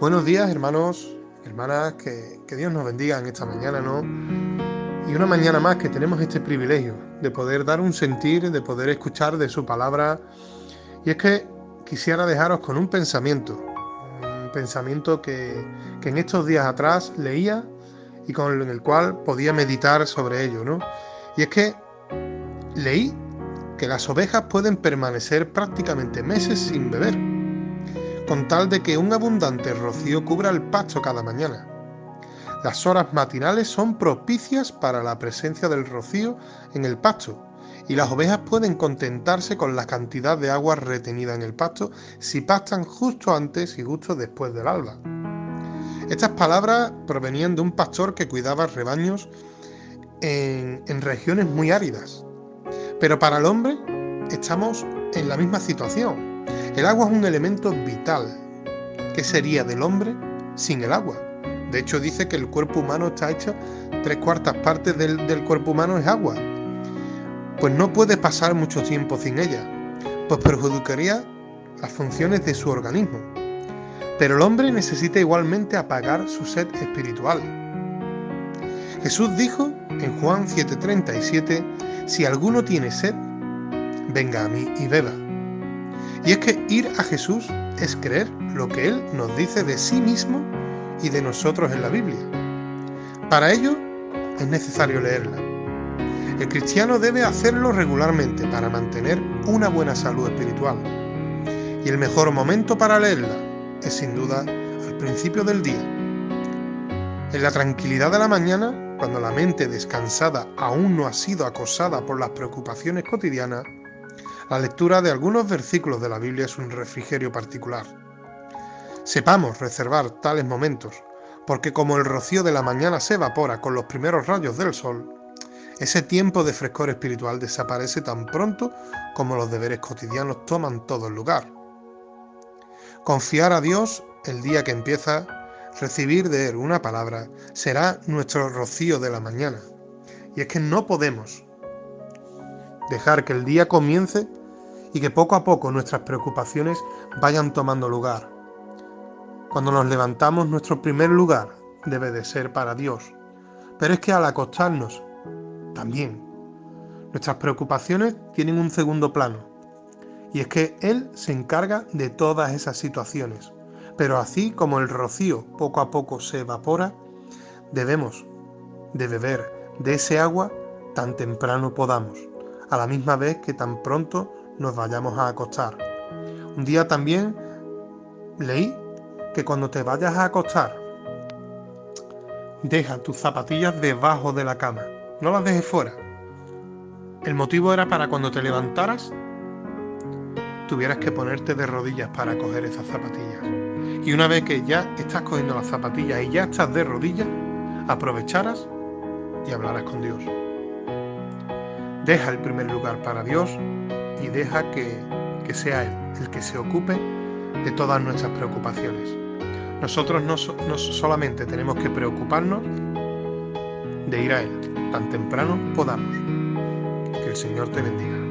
Buenos días, hermanos, hermanas, que, Dios nos bendiga en esta mañana, ¿no? Y una mañana más que tenemos este privilegio de poder dar un sentir, de poder escuchar de su palabra. Y es que quisiera dejaros con un pensamiento, un pensamiento que, que en estos días atrás leía y con el cual podía meditar sobre ello, ¿no? Y es que leí que las ovejas pueden permanecer prácticamente meses sin beber con tal de que un abundante rocío cubra el pasto cada mañana. Las horas matinales son propicias para la presencia del rocío en el pasto y las ovejas pueden contentarse con la cantidad de agua retenida en el pasto si pastan justo antes y justo después del alba. Estas palabras provenían de un pastor que cuidaba rebaños en, en regiones muy áridas. Pero para el hombre estamos en la misma situación el agua es un elemento vital. ¿Qué sería del hombre sin el agua? De hecho, dice que el cuerpo humano está hecho, tres cuartas partes del, cuerpo humano es agua. Pues no puede pasar mucho tiempo sin ella, pues perjudicaría las funciones de su organismo. Pero el hombre necesita igualmente apagar su sed espiritual. Jesús dijo en Juan 7:37, si alguno tiene sed, venga a mí y beba. Y es que ir a Jesús es creer lo que Él nos dice de sí mismo y de nosotros en la Biblia. Para ello es necesario leerla. El cristiano debe hacerlo regularmente para mantener una buena salud espiritual. Y el mejor momento para leerla es sin duda al principio del día. En la tranquilidad de la mañana, cuando la mente descansada aún no ha sido acosada por las preocupaciones cotidianas, la lectura de algunos versículos de la Biblia es un refrigerio particular. Sepamos reservar tales momentos, porque como el rocío de la mañana se evapora con los primeros rayos del sol, ese tiempo de frescor espiritual desaparece tan pronto como los deberes cotidianos toman todo el lugar. Confiar a Dios el día que empieza, recibir de Él una palabra, será nuestro rocío de la mañana. Y es que no podemos dejar que el día comience y que poco a poco nuestras preocupaciones vayan tomando lugar. Cuando nos levantamos, nuestro primer lugar debe de ser para Dios. Pero es que al acostarnos, también, nuestras preocupaciones tienen un segundo plano. Y es que Él se encarga de todas esas situaciones. Pero así como el rocío poco a poco se evapora, debemos de beber de ese agua tan temprano podamos, a la misma vez que tan pronto nos vayamos a acostar. Un día también leí que cuando te vayas a acostar, deja tus zapatillas debajo de la cama, no las dejes fuera. El motivo era para cuando te levantaras, tuvieras que ponerte de rodillas para coger esas zapatillas. Y una vez que ya estás cogiendo las zapatillas y ya estás de rodillas, aprovecharas y hablarás con Dios. Deja el primer lugar para Dios y deja que, sea Él el que se ocupe de todas nuestras preocupaciones. Nosotros no, no solamente tenemos que preocuparnos de ir a Él tan temprano podamos. Que el Señor te bendiga.